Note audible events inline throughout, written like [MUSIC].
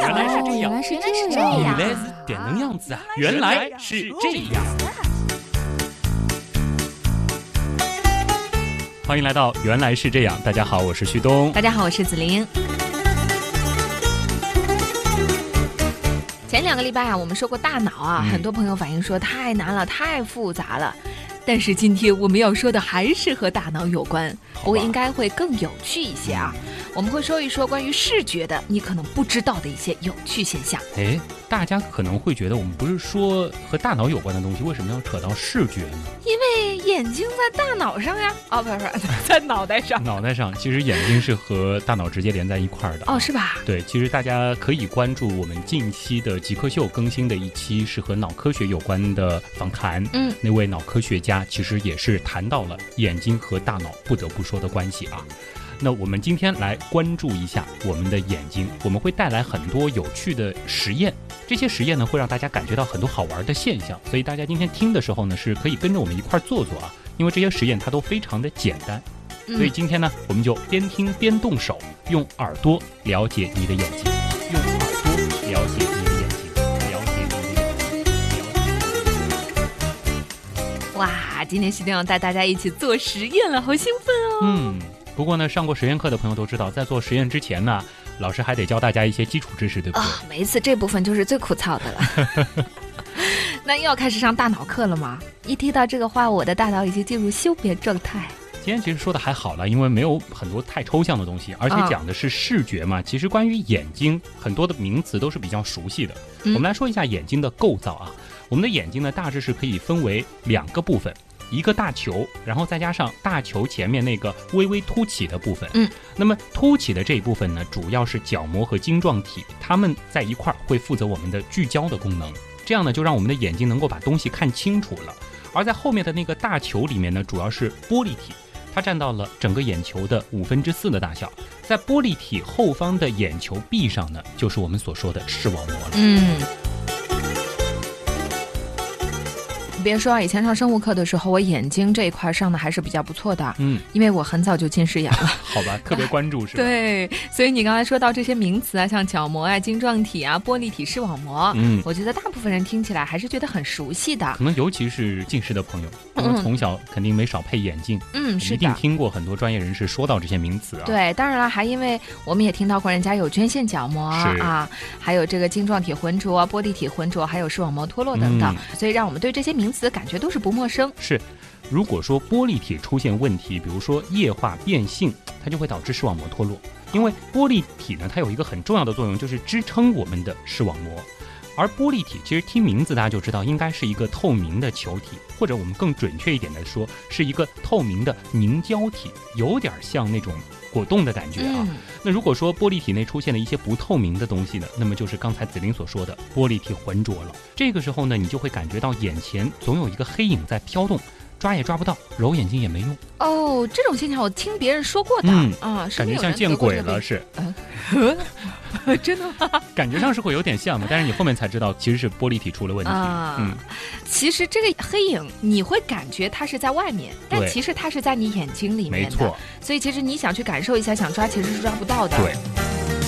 原来是这样，原来是这样，原来是点能样子啊！原来是这样。欢迎来到《原来是这样》，[LAUGHS] 大家好，我是旭东。大家好，我是子琳。前两个礼拜啊，我们说过大脑啊，嗯很多朋友反映说太难了，太复杂了。但是今天我们要说的还是和大脑有关，不过应该会更有趣一些啊。我们会说一说关于视觉的你可能不知道的一些有趣现象。哎，大家可能会觉得我们不是说和大脑有关的东西，为什么要扯到视觉呢？因为眼睛在大脑上呀，哦，不是不是，在脑袋上。[LAUGHS] 脑袋上其实眼睛是和大脑直接连在一块儿的。哦，是吧？对，其实大家可以关注我们近期的极客秀更新的一期是和脑科学有关的访谈。嗯，那位脑科学家其实也是谈到了眼睛和大脑不得不说的关系啊。那我们今天来关注一下我们的眼睛，我们会带来很多有趣的实验，这些实验呢会让大家感觉到很多好玩的现象，所以大家今天听的时候呢是可以跟着我们一块儿做做啊，因为这些实验它都非常的简单。嗯所以今天呢，我们就边听边动手，用耳朵了解你的眼睛，用耳朵了解你的眼睛，了解你的眼睛，了解你的眼睛。哇，今天徐定要带大家一起做实验了，好兴奋哦！嗯，不过呢，上过实验课的朋友都知道，在做实验之前呢，老师还得教大家一些基础知识，对不对？啊、每一次这部分就是最枯燥的了。[LAUGHS] 那又要开始上大脑课了吗？一提到这个话，我的大脑已经进入休眠状态。今天其实说的还好了，因为没有很多太抽象的东西，而且啊讲的是视觉嘛。其实关于眼睛，很多的名词都是比较熟悉的。嗯我们来说一下眼睛的构造啊。我们的眼睛呢，大致是可以分为两个部分。一个大球，然后再加上大球前面那个微微凸起的部分。嗯，那么凸起的这一部分呢，主要是角膜和晶状体，它们在一块儿会负责我们的聚焦的功能。这样呢，就让我们的眼睛能够把东西看清楚了。而在后面的那个大球里面呢，主要是玻璃体，它占到了整个眼球的五分之四的大小。在玻璃体后方的眼球壁上呢，就是我们所说的视网膜了。嗯。别说啊，以前上生物课的时候，我眼睛这一块上的还是比较不错的，嗯，因为我很早就近视眼了。[LAUGHS] 好吧，特别关注 [LAUGHS] 是吧？，对，所以你刚才说到这些名词啊，像角膜啊、晶状体啊、玻璃体、视网膜，嗯。我觉得大部分人听起来还是觉得很熟悉的。可能尤其是近视的朋友，因为嗯从小肯定没少配眼镜，嗯，是的。一定听过很多专业人士说到这些名词啊。，对，当然了，还因为我们也听到过人家有捐献角膜啊，还有这个晶状体浑浊啊、玻璃体浑浊，还有视网膜脱落等等，所以让我们对这些名词感觉都是不陌生。是。如果说玻璃体出现问题，比如说液化变性，它就会导致视网膜脱落。因为玻璃体呢，它有一个很重要的作用，就是支撑我们的视网膜。而玻璃体其实听名字大家就知道，应该是一个透明的球体，或者我们更准确一点来说，是一个透明的凝胶体，有点像那种果冻的感觉啊。嗯，那如果说玻璃体内出现了一些不透明的东西呢，那么就是刚才紫菱所说的玻璃体浑浊了。这个时候呢，你就会感觉到眼前总有一个黑影在飘动，抓也抓不到，揉眼睛也没用，哦，这种现象我听别人说过的、嗯啊，感觉像见鬼了似。了，真的吗？[LAUGHS] 感觉上是会有点像嘛，但是你后面才知道其实是玻璃体出了问题。啊，嗯，其实这个黑影你会感觉它是在外面，但其实它是在你眼睛里面的。没错，所以其实你想去感受一下，想抓其实是抓不到的。对。[LAUGHS]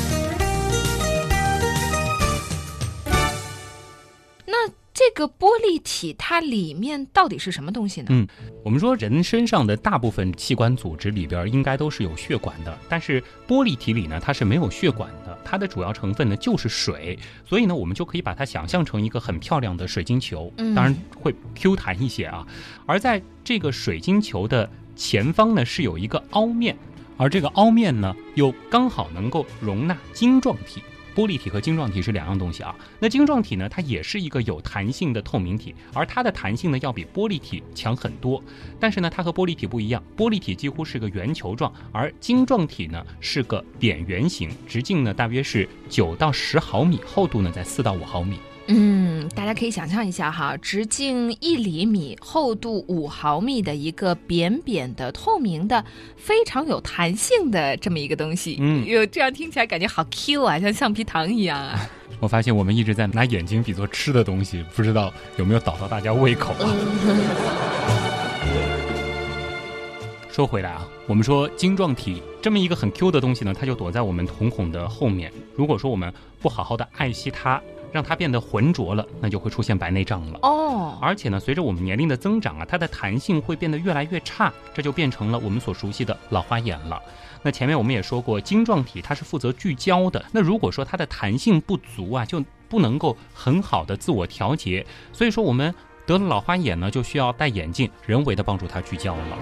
个玻璃体它里面到底是什么东西呢？嗯我们说人身上的大部分器官组织里边应该都是有血管的，但是玻璃体里呢，它是没有血管的，它的主要成分呢就是水，所以呢，我们就可以把它想象成一个很漂亮的水晶球，嗯当然会 Q 弹一些啊。而在这个水晶球的前方呢，是有一个凹面，而这个凹面呢，又刚好能够容纳晶状体。玻璃体和晶状体是两样东西啊。那晶状体呢，它也是一个有弹性的透明体，而它的弹性呢要比玻璃体强很多。但是呢，它和玻璃体不一样，玻璃体几乎是个圆球状，而晶状体呢是个扁圆形，直径呢大约是九到十毫米，厚度呢在四到五毫米。嗯，大家可以想象一下哈，直径一厘米、厚度五毫米的一个扁扁的、透明的、非常有弹性的这么一个东西。嗯有这样听起来感觉好 Q 啊，像橡皮糖一样啊。[LAUGHS] 我发现我们一直在拿眼睛比作吃的东西，不知道有没有倒到大家胃口啊？[LAUGHS] 说回来啊，我们说晶状体这么一个很 Q 的东西呢，它就躲在我们瞳孔的后面。如果说我们不好好的爱惜它，让它变得浑浊了，那就会出现白内障了。哦，而且呢，随着我们年龄的增长啊，它的弹性会变得越来越差，这就变成了我们所熟悉的老花眼了。那前面我们也说过，晶状体它是负责聚焦的。那如果说它的弹性不足啊，就不能够很好的自我调节。所以说，我们得了老花眼呢，就需要戴眼镜，人为的帮助它聚焦了。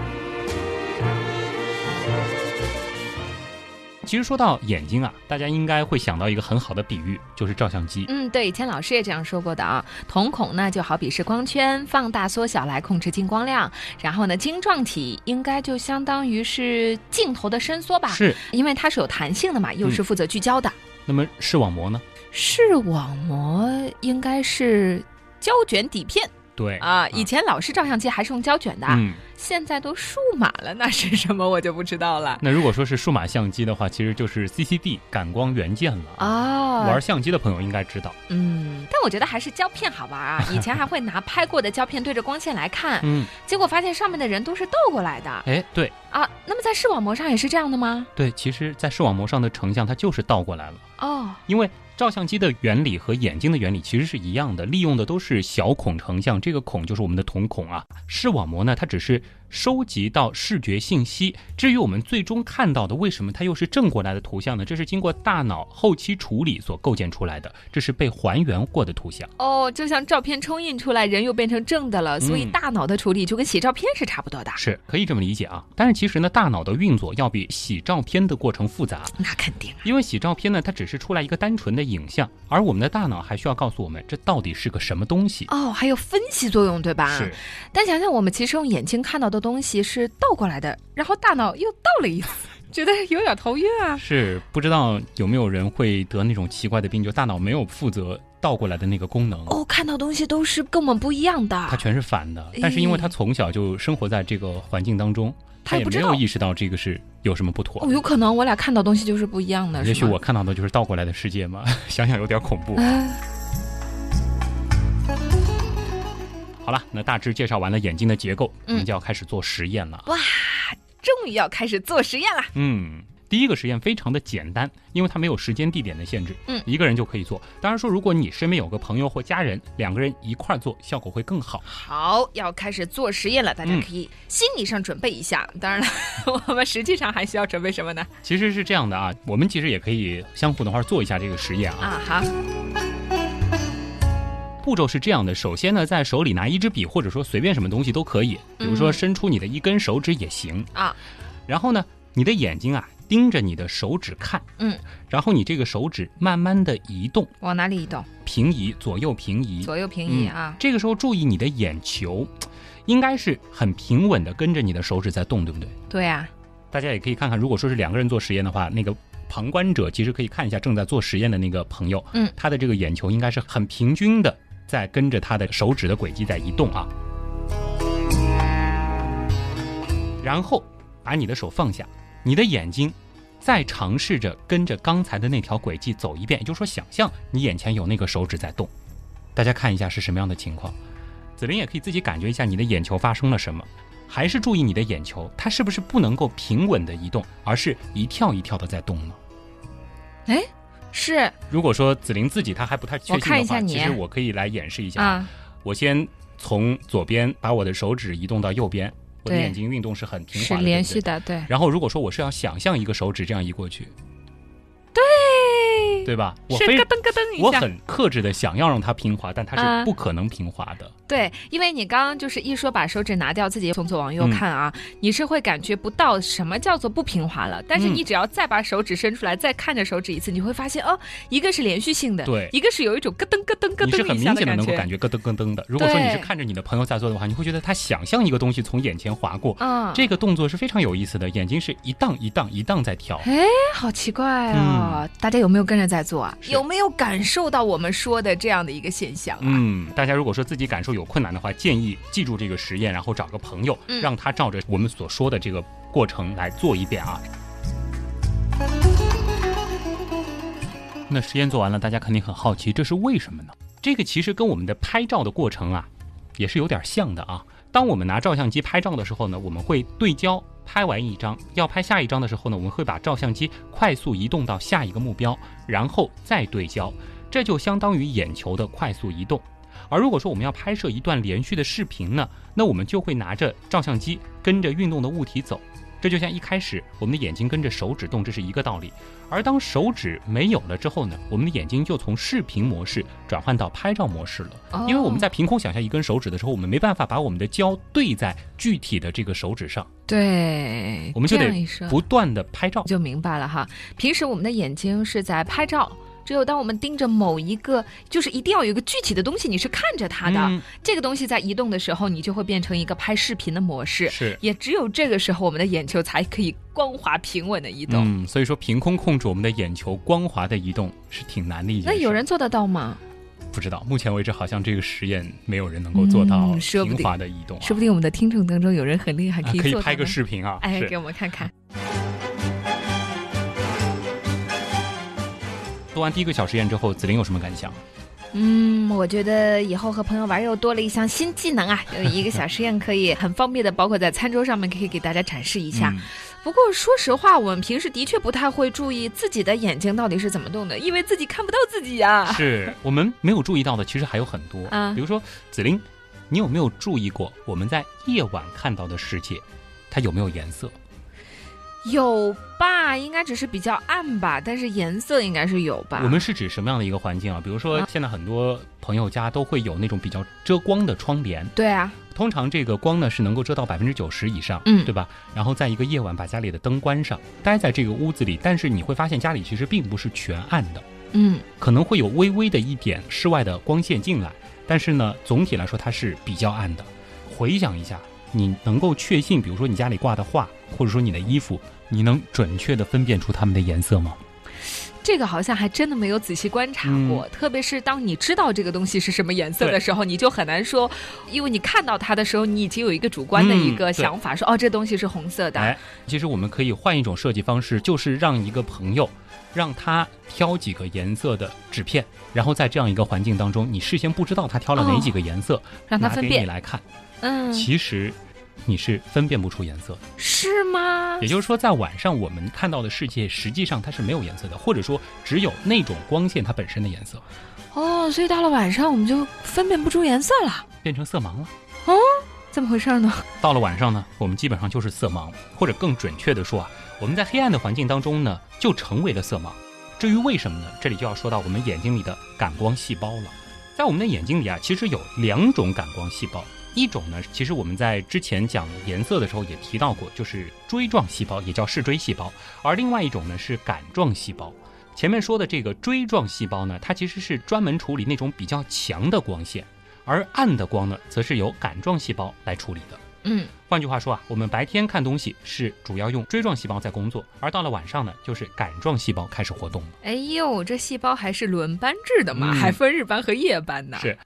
其实说到眼睛啊，大家应该会想到一个很好的比喻，就是照相机。嗯，对，以前老师也这样说过的啊。瞳孔呢，就好比是光圈，放大、缩小来控制进光量。然后呢，晶状体应该就相当于是镜头的伸缩吧？是，因为它是有弹性的嘛，又是负责聚焦的。那么视网膜呢？视网膜应该是胶卷底片。对啊，以前老式照相机还是用胶卷的，嗯，现在都数码了，那是什么我就不知道了。[LAUGHS] 那如果说是数码相机的话，其实就是 CCD 感光元件了啊。玩相机的朋友应该知道。嗯，但我觉得还是胶片好玩啊。以前还会拿拍过的胶片对着光线来看，嗯，结果发现上面的人都是倒过来的。哎，对啊，那么在视网膜上也是这样的吗？对，其实，在视网膜上的成像它就是倒过来了。哦，因为。照相机的原理和眼睛的原理其实是一样的，利用的都是小孔成像，这个孔就是我们的瞳孔啊。视网膜呢，它只是收集到视觉信息。至于我们最终看到的，为什么它又是正过来的图像呢？这是经过大脑后期处理所构建出来的，这是被还原过的图像。哦，就像照片冲印出来，人又变成正的了，所以大脑的处理就跟洗照片是差不多的。是可以这么理解啊。但是其实呢，大脑的运作要比洗照片的过程复杂。那肯定，因为洗照片呢，它只是出来一个单纯的。影像，而我们的大脑还需要告诉我们这到底是个什么东西哦，还有分析作用，对吧？是。但想想我们其实用眼睛看到的东西是倒过来的，然后大脑又倒了一次，觉得有点头晕啊。[LAUGHS] 是，不知道有没有人会得那种奇怪的病，就大脑没有负责倒过来的那个功能。哦，看到东西都是跟我们不一样的，它全是反的。但是因为他从小就生活在这个环境当中。他也没有意识到这个是有什么不妥。哦，有可能我俩看到东西就是不一样的。也许我看到的就是倒过来的世界嘛，[LAUGHS] 想想有点恐怖。好了，那大致介绍完了眼睛的结构，我们就要开始做实验了。哇，终于要开始做实验了。嗯。第一个实验非常的简单，因为它没有时间地点的限制，嗯，一个人就可以做。当然说，如果你身边有个朋友或家人，两个人一块儿做，效果会更好。好，要开始做实验了，大家可以心理上准备一下。当然了，[LAUGHS] 我们实际上还需要准备什么呢？其实是这样的啊，我们其实也可以相互的话做一下这个实验啊。啊，好。步骤是这样的，首先呢，在手里拿一支笔，或者说随便什么东西都可以，比如说伸出你的一根手指也行啊。然后呢，你的眼睛啊。盯着你的手指看，嗯，然后你这个手指慢慢的移动，往哪里移动？平移，左右平移，左右平移啊。这个时候注意你的眼球，应该是很平稳的跟着你的手指在动，对不对？对呀。大家也可以看看，如果说是两个人做实验的话，那个旁观者其实可以看一下正在做实验的那个朋友，嗯，他的这个眼球应该是很平均的，在跟着他的手指的轨迹在移动啊。然后把你的手放下，你的眼睛。再尝试着跟着刚才的那条轨迹走一遍，也就是说，想象你眼前有那个手指在动，大家看一下是什么样的情况。子林也可以自己感觉一下你的眼球发生了什么，还是注意你的眼球，它是不是不能够平稳的移动，而是一跳一跳的在动呢？哎，是。如果说子林自己她还不太确信的话，其实我可以来演示一下。啊，我先从左边把我的手指移动到右边。我的眼睛运动是很平滑的，是连续的，对。然后如果说我是要想象一个手指这样移过去，对，对吧？是咯噔咯噔一下。我很克制的想要让它平滑，但它是不可能平滑的。对，因为你刚刚就是一说把手指拿掉，自己从左往右看啊，你是会感觉不到什么叫做不平滑了。但是你只要再把手指伸出来，再看着手指一次，你会发现哦，一个是连续性的，对，一个是有一种咯噔咯噔咯噔你是很明显的能够感觉咯噔咯噔的。如果说你是看着你的朋友在做的话，你会觉得他想象一个东西从眼前划过，嗯，这个动作是非常有意思的，眼睛是一荡一荡一荡在跳。哎，好奇怪啊！大家有没有跟着在做啊？有没有感受到我们说的这样的一个现象啊？嗯，大家如果说自己感受有困难的话，建议。记住这个实验，然后找个朋友，让他照着我们所说的这个过程来做一遍啊。那实验做完了，大家肯定很好奇，这是为什么呢？这个其实跟我们的拍照的过程啊，也是有点像的啊。当我们拿照相机拍照的时候呢，我们会对焦，拍完一张，要拍下一张的时候呢，我们会把照相机快速移动到下一个目标，然后再对焦，这就相当于眼球的快速移动。而如果说我们要拍摄一段连续的视频呢，那我们就会拿着照相机跟着运动的物体走。这就像一开始我们的眼睛跟着手指动，这是一个道理。而当手指没有了之后呢，我们的眼睛就从视频模式转换到拍照模式了。因为我们在凭空想象一根手指的时候，我们没办法把我们的焦对在具体的这个手指上。对，我们就得不断的拍照。就明白了哈。平时我们的眼睛是在拍照。只有当我们盯着某一个，就是一定要有一个具体的东西，你是看着它的，这个东西在移动的时候，你就会变成一个拍视频的模式。是，也只有这个时候，我们的眼球才可以光滑平稳的移动。嗯，所以说凭空控制我们的眼球光滑的移动是挺难的一件事。那有人做得到吗？不知道，目前为止好像这个实验没有人能够做到平滑的移动。说不定我们的听众当中有人很厉害，可以可以拍个视频啊，哎，给我们看看。做完第一个小实验之后，子林有什么感想？嗯，我觉得以后和朋友玩又多了一项新技能啊！有一个小实验可以很方便的，包括在餐桌上面可以给大家展示一下。不过说实话，我们平时的确不太会注意自己的眼睛到底是怎么动的，因为自己看不到自己呀。是我们没有注意到的，其实还有很多啊。比如说，子林，你有没有注意过我们在夜晚看到的世界，它有没有颜色？有吧，应该只是比较暗吧，但是颜色应该是有吧。我们是指什么样的一个环境啊？比如说，现在很多朋友家都会有那种比较遮光的窗帘。对啊，通常这个光呢是能够遮到百分之九十以上，嗯，对吧？然后在一个夜晚把家里的灯关上，待在这个屋子里，但是你会发现家里其实并不是全暗的，嗯，可能会有微微的一点室外的光线进来，但是呢，总体来说它是比较暗的。回想一下，你能够确信，比如说你家里挂的画，或者说你的衣服。你能准确的分辨出它们的颜色吗？这个好像还真的没有仔细观察过，特别是当你知道这个东西是什么颜色的时候，你就很难说，因为你看到它的时候，你已经有一个主观的一个想法，说哦，这东西是红色的。哎，其实我们可以换一种设计方式，就是让一个朋友，让他挑几个颜色的纸片，然后在这样一个环境当中，你事先不知道他挑了哪几个颜色，让他分辨你来看。嗯，其实。你是分辨不出颜色的，是吗？也就是说，在晚上我们看到的世界，实际上它是没有颜色的，或者说只有那种光线它本身的颜色。哦，所以到了晚上我们就分辨不出颜色了，变成色盲了。哦，怎么回事呢？到了晚上呢，我们基本上就是色盲，或者更准确的说啊，我们在黑暗的环境当中呢，就成为了色盲。至于为什么呢？这里就要说到我们眼睛里的感光细胞了。在我们的眼睛里啊，其实有两种感光细胞。一种呢，其实我们在之前讲颜色的时候也提到过，就是锥状细胞，也叫视锥细胞。而另外一种呢是杆状细胞。前面说的这个锥状细胞呢，它其实是专门处理那种比较强的光线，而暗的光呢，则是由杆状细胞来处理的。嗯，换句话说啊，我们白天看东西是主要用锥状细胞在工作，而到了晚上呢，就是杆状细胞开始活动。哎呦，这细胞还是轮班制的嘛，还分日班和夜班呢。是。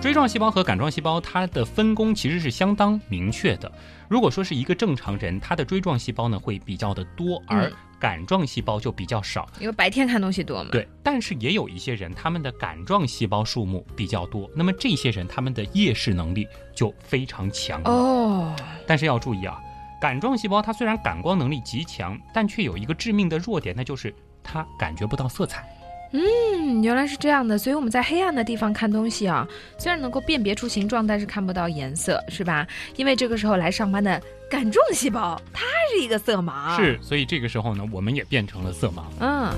锥状细胞和杆状细胞，它的分工其实是相当明确的。如果说是一个正常人，他的锥状细胞呢会比较的多，而杆状细胞就比较少。因为白天看东西多嘛。对，但是也有一些人，他们的杆状细胞数目比较多，那么这些人他们的夜视能力就非常强哦。但是要注意啊，杆状细胞它虽然感光能力极强，但却有一个致命的弱点，那就是它感觉不到色彩。嗯，原来是这样的，所以我们在黑暗的地方看东西啊，虽然能够辨别出形状，但是看不到颜色，是吧？因为这个时候来上班的感状细胞，它是一个色盲。是，所以这个时候呢，我们也变成了色盲。嗯。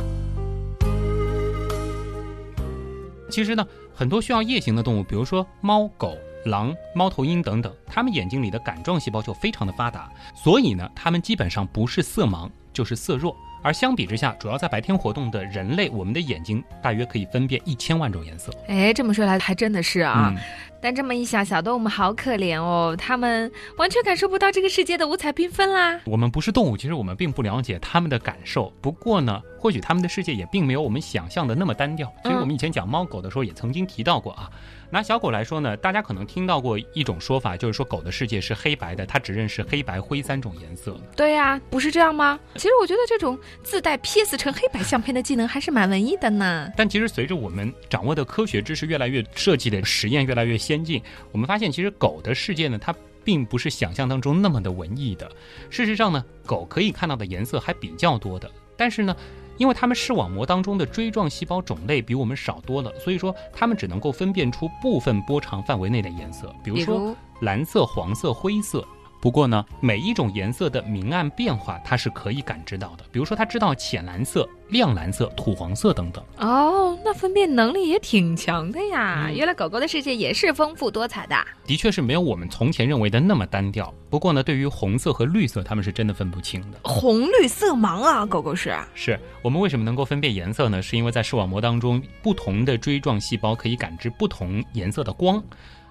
其实呢，很多需要夜行的动物，比如说猫、狗、狼、猫头鹰等等，它们眼睛里的感状细胞就非常的发达，所以呢，它们基本上不是色盲，就是色弱。而相比之下，主要在白天活动的人类，我们的眼睛大约可以分辨一千万种颜色。哎，这么说来还真的是啊。但这么一想，小动物们好可怜哦，它们完全感受不到这个世界的五彩缤纷啦。我们不是动物，其实我们并不了解它们的感受。不过呢，或许它们的世界也并没有我们想象的那么单调。其实我们以前讲猫狗的时候也曾经提到过啊。拿小狗来说呢，大家可能听到过一种说法，就是说狗的世界是黑白的，它只认识黑白灰三种颜色。对呀，不是这样吗？其实我觉得这种自带 PS 成黑白相片的技能还是蛮文艺的呢。但其实随着我们掌握的科学知识越来越，设计的实验越来越先进，我们发现其实狗的世界呢，它并不是想象当中那么的文艺的。事实上呢，狗可以看到的颜色还比较多的，但是呢。因为它们视网膜当中的锥状细胞种类比我们少多了，所以说它们只能够分辨出部分波长范围内的颜色，比如说蓝色、黄色、灰色。不过呢，每一种颜色的明暗变化，它是可以感知到的。比如说，它知道浅蓝色、亮蓝色、土黄色等等。哦，那分辨能力也挺强的呀。原来狗狗的世界也是丰富多彩的。的确是没有我们从前认为的那么单调。不过呢，对于红色和绿色，它们是真的分不清的。红绿色盲啊，狗狗是。是我们为什么能够分辨颜色呢？是因为在视网膜当中，不同的锥状细胞可以感知不同颜色的光。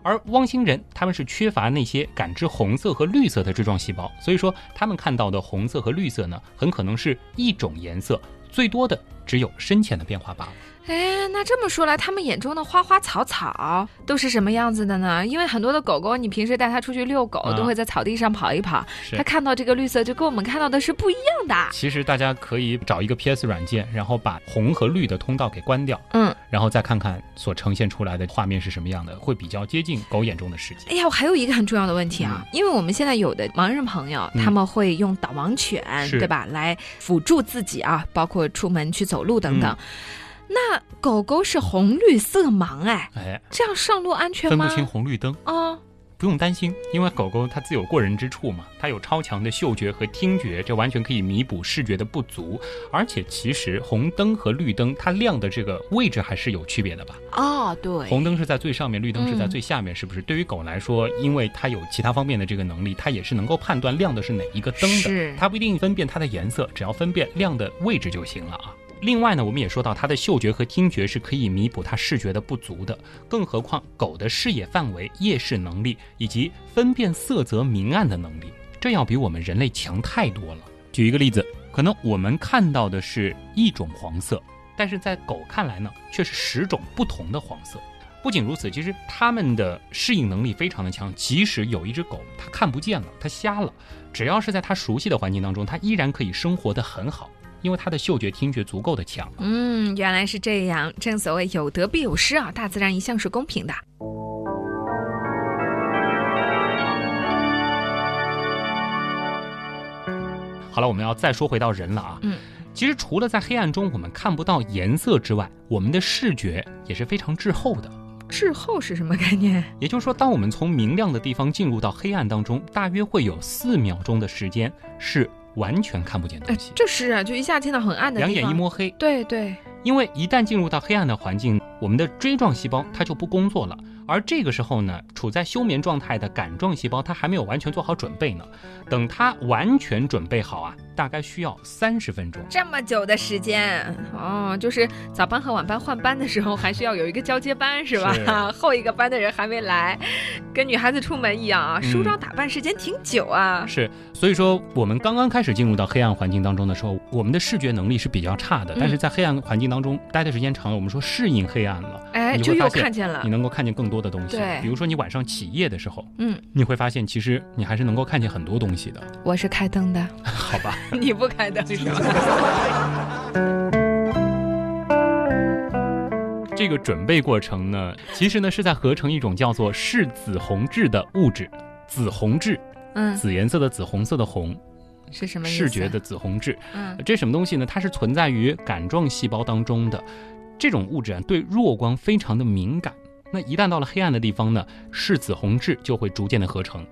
而汪星人他们是缺乏那些感知红色和绿色的锥状细胞，所以说他们看到的红色和绿色呢，很可能是一种颜色，最多的只有深浅的变化罢了。哎，那这么说来，他们眼中的花花草草都是什么样子的呢？因为很多的狗狗，你平时带它出去遛狗，都会在草地上跑一跑，它看到这个绿色，就跟我们看到的是不一样的。其实大家可以找一个 PS 软件，然后把红和绿的通道给关掉，嗯，然后再看看所呈现出来的画面是什么样的，会比较接近狗眼中的世界。哎呀，我还有一个很重要的问题啊，因为我们现在有的盲人朋友，他们会用导盲犬，对吧，来辅助自己啊，包括出门去走路等等。那狗狗是红绿色盲哎，哎，这样上路安全吗？分不清红绿灯啊，不用担心，因为狗狗它自有过人之处嘛，它有超强的嗅觉和听觉，这完全可以弥补视觉的不足。而且其实红灯和绿灯它亮的这个位置还是有区别的吧？哦，对，红灯是在最上面，绿灯是在最下面，是不是？对于狗来说，因为它有其他方面的这个能力，它也是能够判断亮的是哪一个灯的。是，它不一定分辨它的颜色，只要分辨亮的位置就行了啊。另外呢，我们也说到它的嗅觉和听觉是可以弥补它视觉的不足的，更何况狗的视野范围、夜视能力以及分辨色泽明暗的能力，这要比我们人类强太多了。举一个例子，可能我们看到的是一种黄色，但是在狗看来呢，却是十种不同的黄色。不仅如此，其实它们的适应能力非常的强，即使有一只狗它看不见了，它瞎了，只要是在它熟悉的环境当中，它依然可以生活得很好。因为它的嗅觉、听觉足够的强。嗯，原来是这样。正所谓有得必有失啊，大自然一向是公平的。好了，我们要再说回到人了啊。嗯，其实除了在黑暗中我们看不到颜色之外，我们的视觉也是非常滞后的。滞后是什么概念？也就是说，当我们从明亮的地方进入到黑暗当中，大约会有四秒钟的时间是。完全看不见东西，就是啊，就一下见到很暗的，两眼一摸黑。对对，因为一旦进入到黑暗的环境，我们的锥状细胞它就不工作了。而这个时候呢，处在休眠状态的杆状细胞，它还没有完全做好准备呢。等它完全准备好啊，大概需要三十分钟。这么久的时间哦，就是早班和晚班换班的时候，还需要有一个交接班是吧？[LAUGHS] 后一个班的人还没来，跟女孩子出门一样啊，梳妆打扮时间挺久啊。是，所以说我们刚刚开始进入到黑暗环境当中的时候，我们的视觉能力是比较差的。但是在黑暗环境当中待的时间长了，我们说适应黑暗了，哎，就又看见了，你能够看见更多。的东西，对，比如说你晚上起夜的时候，嗯，你会发现其实你还是能够看见很多东西的。我是开灯的，好吧？[LAUGHS] 你不开灯是吧？[LAUGHS] 这个准备过程呢，其实呢是在合成一种叫做视紫红质的物质，紫红质，嗯，紫颜色的紫，红色的红，是什么意思？视觉的紫红质，嗯，这什么东西呢？它是存在于杆状细胞当中的。这种物质啊，对弱光非常的敏感。那一旦到了黑暗的地方呢，视紫红质就会逐渐的合成。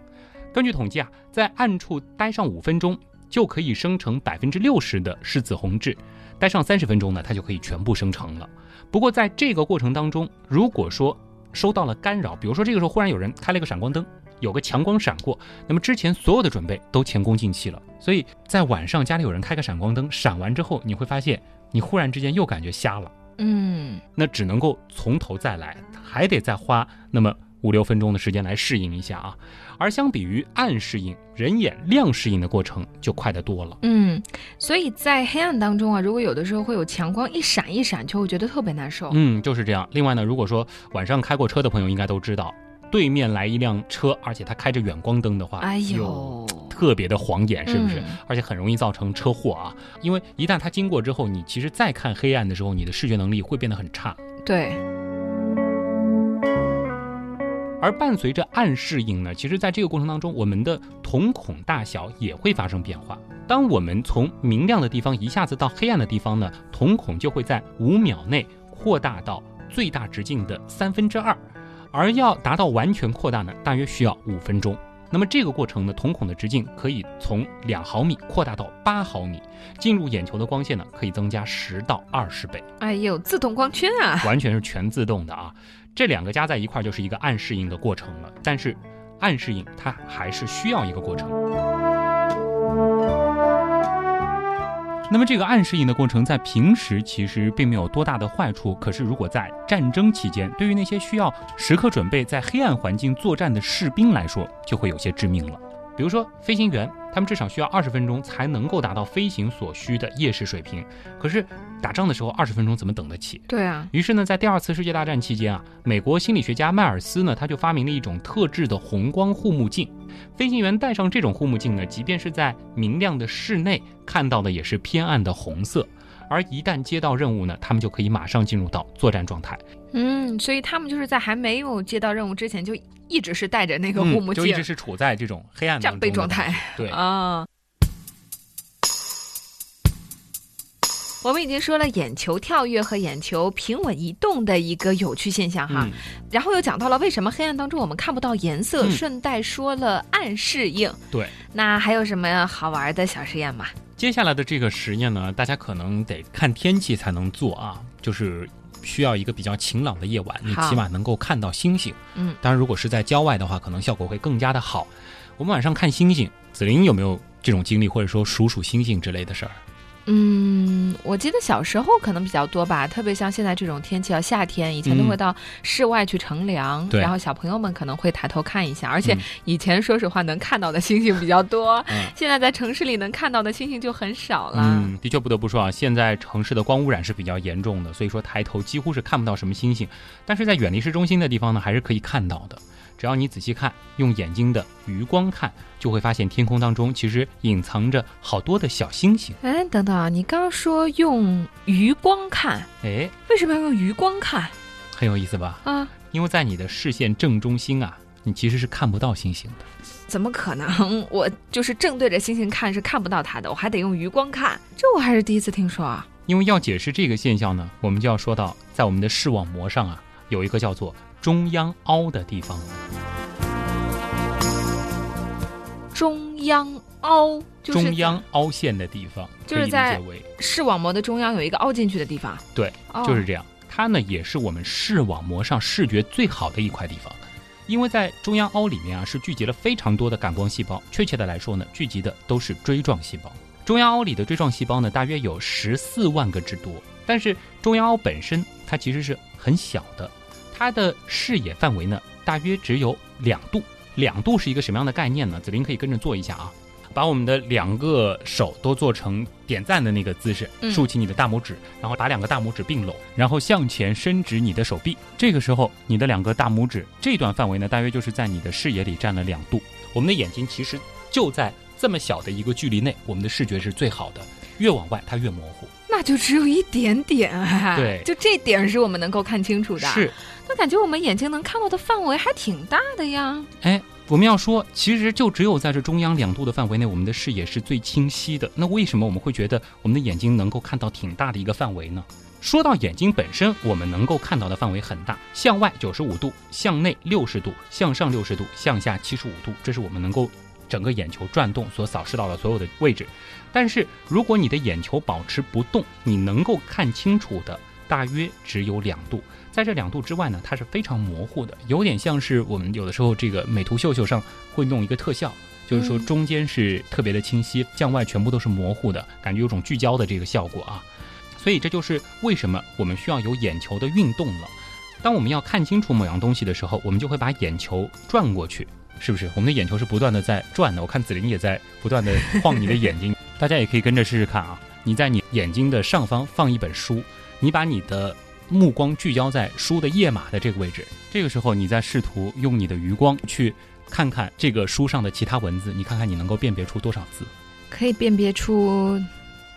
根据统计啊，在暗处待上五分钟，就可以生成百分之六十的视紫红质；待上三十分钟呢，它就可以全部生成了。不过在这个过程当中，如果说收到了干扰，比如说这个时候忽然有人开了一个闪光灯，有个强光闪过，那么之前所有的准备都前功尽弃了。所以在晚上家里有人开个闪光灯，闪完之后，你会发现你忽然之间又感觉瞎了。嗯，那只能够从头再来，还得再花那么五六分钟的时间来适应一下啊。而相比于暗适应，人眼亮适应的过程就快得多了。嗯，所以在黑暗当中啊，如果有的时候会有强光一闪一闪，就会觉得特别难受。嗯，就是这样。另外呢，如果说晚上开过车的朋友应该都知道，对面来一辆车，而且他开着远光灯的话，哎呦，特别的晃眼，是不是？嗯而且很容易造成车祸啊。因为一旦他经过之后，你其实再看黑暗的时候，你的视觉能力会变得很差。对，而伴随着暗适应呢，其实在这个过程当中，我们的瞳孔大小也会发生变化。当我们从明亮的地方一下子到黑暗的地方呢，瞳孔就会在五秒内扩大到最大直径的三分之二，而要达到完全扩大呢，大约需要五分钟。那么这个过程呢，瞳孔的直径可以从两毫米扩大到八毫米，进入眼球的光线呢，可以增加十到二十倍。哎呦，自动光圈啊！完全是全自动的啊。这两个加在一块儿就是一个暗适应的过程了。但是，暗适应它还是需要一个过程。那么，这个暗适应的过程在平时其实并没有多大的坏处，可是如果在战争期间，对于那些需要时刻准备在黑暗环境作战的士兵来说，就会有些致命了。比如说，飞行员他们至少需要二十分钟才能够达到飞行所需的夜视水平，可是打仗的时候二十分钟怎么等得起？对啊，于是呢，在第二次世界大战期间啊，美国心理学家迈尔斯呢，他就发明了一种特制的红光护目镜。飞行员戴上这种护目镜呢，即便是在明亮的室内，看到的也是偏暗的红色。而一旦接到任务呢，他们就可以马上进入到作战状态。嗯，所以他们就是在还没有接到任务之前，就一直是戴着那个护目嗯，就镜，一直是处在这种黑暗当中战备状态。对，啊。我们已经说了眼球跳跃和眼球平稳移动的一个有趣现象哈，嗯，然后又讲到了为什么黑暗当中我们看不到颜色，嗯顺带说了暗适应。对。那还有什么好玩的小实验吗？接下来的这个实验呢，大家可能得看天气才能做啊，就是需要一个比较晴朗的夜晚，你起码能够看到星星。嗯，当然如果是在郊外的话，可能效果会更加的好。我们晚上看星星，紫菱有没有这种经历，或者说数数星星之类的事儿？嗯，我记得小时候可能比较多吧，特别像现在这种天气啊，夏天以前都嗯会到室外去乘凉，对然后小朋友们可能会抬头看一下，而且嗯以前说实话能看到的星星比较多，[LAUGHS] 嗯现在在城市里能看到的星星就很少了。嗯，的确不得不说啊，现在城市的光污染是比较严重的，所以说抬头几乎是看不到什么星星。但是在远离市中心的地方呢，还是可以看到的。只要你仔细看，用眼睛的余光看，就会发现天空当中其实隐藏着好多的小星星。哎，等等啊，你刚刚说用余光看，哎，为什么要用余光看很有意思吧？啊？因为在你的视线正中心啊，你其实是看不到星星的。怎么可能？我就是正对着星星看是看不到它的，我还得用余光看，这我还是第一次听说啊。因为要解释这个现象呢，我们就要说到，在我们的视网膜上啊，有一个叫做中央凹的地方。中央凹就是中央凹陷的地方，就是在视网膜的中央有一个凹进去的地方。对，哦、就是这样。它呢也是我们视网膜上视觉最好的一块地方，因为在中央凹里面啊是聚集了非常多的感光细胞，确切的来说呢，聚集的都是锥状细胞。中央凹里的锥状细胞呢大约有十四万个之多，但是中央凹本身它其实是很小的，它的视野范围呢大约只有两度。两度是一个什么样的概念呢？子林可以跟着做一下啊。把我们的两个手都做成点赞的那个姿势，嗯竖起你的大拇指，然后把两个大拇指并拢，然后向前伸直你的手臂。这个时候，你的两个大拇指这段范围呢，大约就是在你的视野里占了两度。我们的眼睛其实就在这么小的一个距离内，我们的视觉是最好的。越往外，它越模糊。那就只有一点点啊，对就这点是我们能够看清楚的。，是，那感觉我们眼睛能看到的范围还挺大的呀。哎，我们要说，其实就只有在这中央两度的范围内，我们的视野是最清晰的。那为什么我们会觉得我们的眼睛能够看到挺大的一个范围呢？说到眼睛本身，我们能够看到的范围很大，向外九十五度，向内六十度，向上六十度，向下七十五度，这是我们能够整个眼球转动所扫视到的所有的位置。但是如果你的眼球保持不动，你能够看清楚的大约只有两度。在这两度之外呢，它是非常模糊的，有点像是我们有的时候这个美图秀秀上会弄一个特效，就是说嗯中间是特别的清晰，向外全部都是模糊的，感觉有种聚焦的这个效果啊。所以这就是为什么我们需要有眼球的运动了。当我们要看清楚某样东西的时候，我们就会把眼球转过去，是不是？我们的眼球是不断的在转的。我看紫玲也在不断的晃你的眼睛，[LAUGHS] 大家也可以跟着试试看啊。你在你眼睛的上方放一本书，你把你的目光聚焦在书的页码的这个位置，这个时候你在试图用你的余光去看看这个书上的其他文字，你看看你能够辨别出多少字？可以辨别出。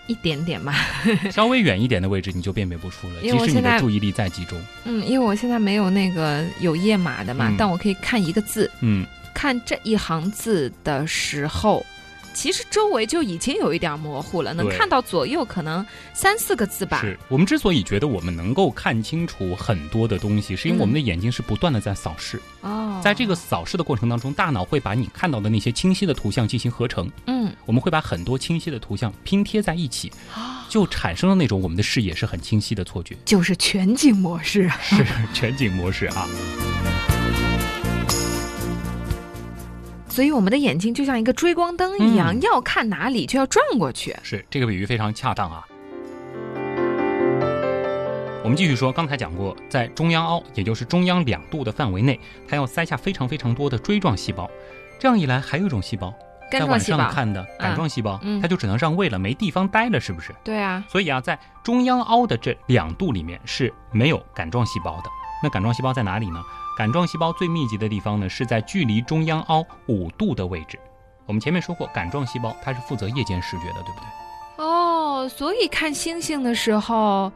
一点点吧，[LAUGHS] [LAUGHS] 稍微远一点的位置你就辨别不出了，即使你的注意力再集中。嗯，因为我现在没有那个有页码的嘛，但我可以看一个字。嗯，看这一行字的时候。其实周围就已经有一点模糊了，能看到左右可能三四个字吧。是我们之所以觉得我们能够看清楚很多的东西，是因为我们的眼睛是不断的在扫视。哦，在这个扫视的过程当中，大脑会把你看到的那些清晰的图像进行合成。嗯，我们会把很多清晰的图像拼贴在一起，就产生了那种我们的视野是很清晰的错觉。就是全景模式，是全景模式啊。所以我们的眼睛就像一个追光灯一样，要看哪里就要转过去。是这个比喻非常恰当啊。我们继续说，刚才讲过，在中央凹，也就是中央两度的范围内，它要塞下非常非常多的锥状细胞。这样一来，还有一种细胞，在晚上看的杆状细胞，它就只能让位了，没地方待了，是不是？对啊。所以啊，在中央凹的这两度里面是没有杆状细胞的。那杆状细胞在哪里呢？杆状细胞最密集的地方呢，是在距离中央凹五度的位置。我们前面说过，杆状细胞它是负责夜间视觉的，对不对？哦，所以看星星的时候，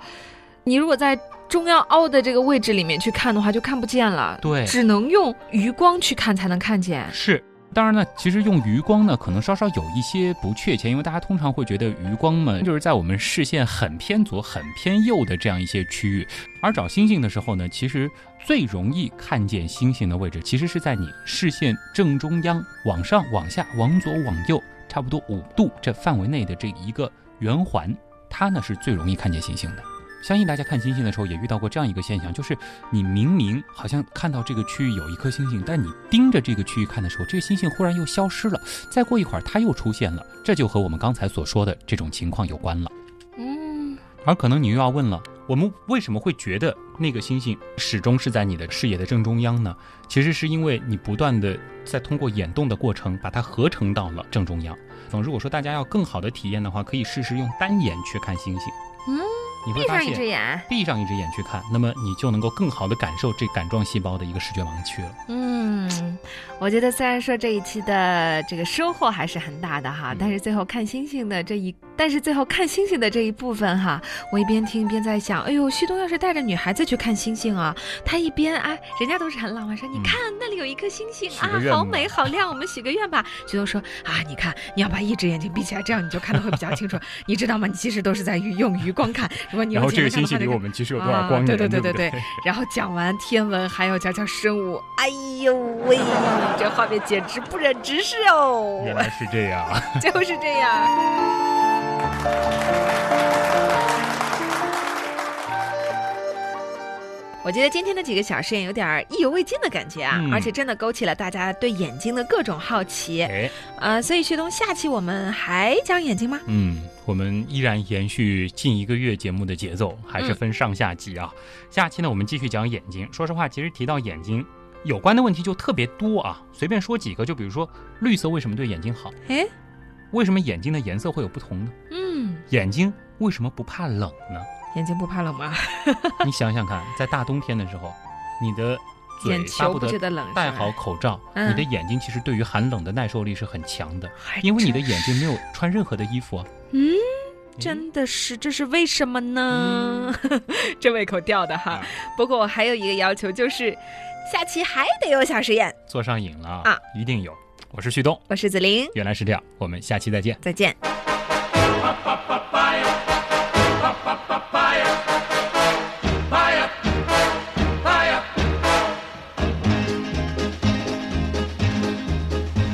你如果在中央凹的这个位置里面去看的话，就看不见了。对，只能用余光去看才能看见。是。当然呢，其实用余光呢，可能稍稍有一些不确切，因为大家通常会觉得余光嘛，就是在我们视线很偏左、很偏右的这样一些区域。而找星星的时候呢，其实最容易看见星星的位置，其实是在你视线正中央，往上、往下、往左、往右，差不多五度这范围内的这一个圆环，它呢是最容易看见星星的。相信大家看星星的时候也遇到过这样一个现象，就是你明明好像看到这个区域有一颗星星，但你盯着这个区域看的时候，这个星星忽然又消失了。再过一会儿，它又出现了，这就和我们刚才所说的这种情况有关了。嗯，而可能你又要问了，我们为什么会觉得那个星星始终是在你的视野的正中央呢？其实是因为你不断的在通过眼动的过程把它合成到了正中央。嗯，如果说大家要更好的体验的话，可以试试用单眼去看星星。嗯。你会发现，闭上一只眼，闭上一只眼去看，那么你就能够更好的感受这感状细胞的一个视觉盲区了。嗯，我觉得虽然说这一期的这个收获还是很大的哈，但是最后看星星的这一，但是最后看星星的这一部分哈，我一边听一边在想，哎呦，旭东要是带着女孩子去看星星啊，他一边哎，人家都是很浪漫，说你看那里有一颗星星啊，好美好亮，我们许个愿吧。旭东说啊，你看你要把一只眼睛闭起来，这样你就看得会比较清楚，[LAUGHS] 你知道吗？你其实都是在用余光看。然后这个星星离我们其实有多少光年？对对对对对。然后讲完天文，还要讲讲生物。哎呦喂，这画面简直不忍直视哦！原来是这样，就是这样。我觉得今天的几个小实验有点意犹未尽的感觉啊，而且真的勾起了大家对眼睛的各种好奇。哎，呃，所以旭东，下期我们还讲眼睛吗？嗯，我们依然延续近一个月节目的节奏，还是分上下集啊。下期呢，我们继续讲眼睛。说实话，其实提到眼睛有关的问题就特别多啊。随便说几个，就比如说绿色为什么对眼睛好？哎，为什么眼睛的颜色会有不同呢？嗯，眼睛为什么不怕冷呢？眼睛不怕冷吗？[LAUGHS] 你想想看，在大冬天的时候，你的嘴巴不得戴好口罩，你的眼睛其实对于寒冷的耐受力是很强的，因为你的眼睛没有穿任何的衣服啊。[LAUGHS] 嗯，真的是，这是为什么呢？[LAUGHS] 这胃口吊的哈。不过我还有一个要求，就是下期还得有小实验。做上瘾了啊！一定有。我是旭东，我是子玲。原来是这样，我们下期再见。再见。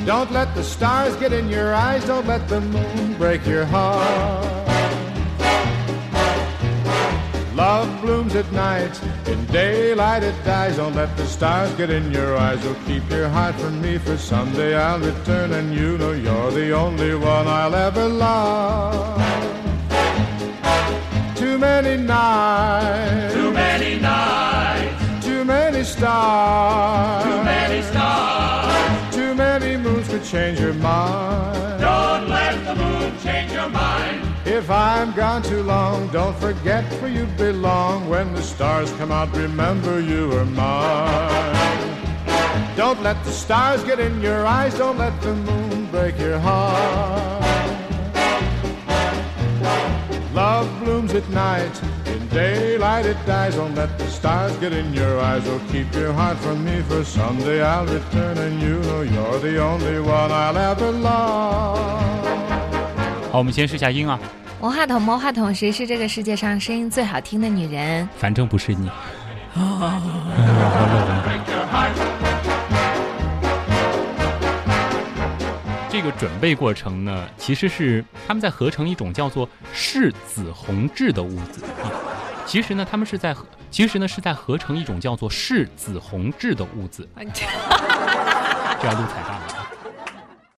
Don't let the stars get in your eyes, don't let the moon break your heart. Love blooms at night, in daylight eyes. Don't let the stars get in your eyes. Oh, keep your heart from me, for someday I'll return, and you know you're the only one I'll ever love. Too many nights. Too many nights. Too many stars. Too many stars. Too many moons could change your mind. Don't let the moon change your mind. If I'm gone too long, don't forget where you belong. When the stars come out, remember you are mine. Don't let the stars get in your eyes, don't let the moon break your heart. Love blooms at night, in daylight it dies. Don't let the stars get in your eyes, or keep your heart from me. For someday I'll return, and you know you're the only one I'll ever love. 好，我们先试下音啊，魔话筒，魔话筒，谁是这个世界上声音最好听的女人？反正不是你。这个准备过程呢，其实是他们在合成一种叫做柿子红质的物质啊。其实呢，他们是在合，其实呢是在合成一种叫做柿子红质的物质。[LAUGHS] 这要录彩蛋。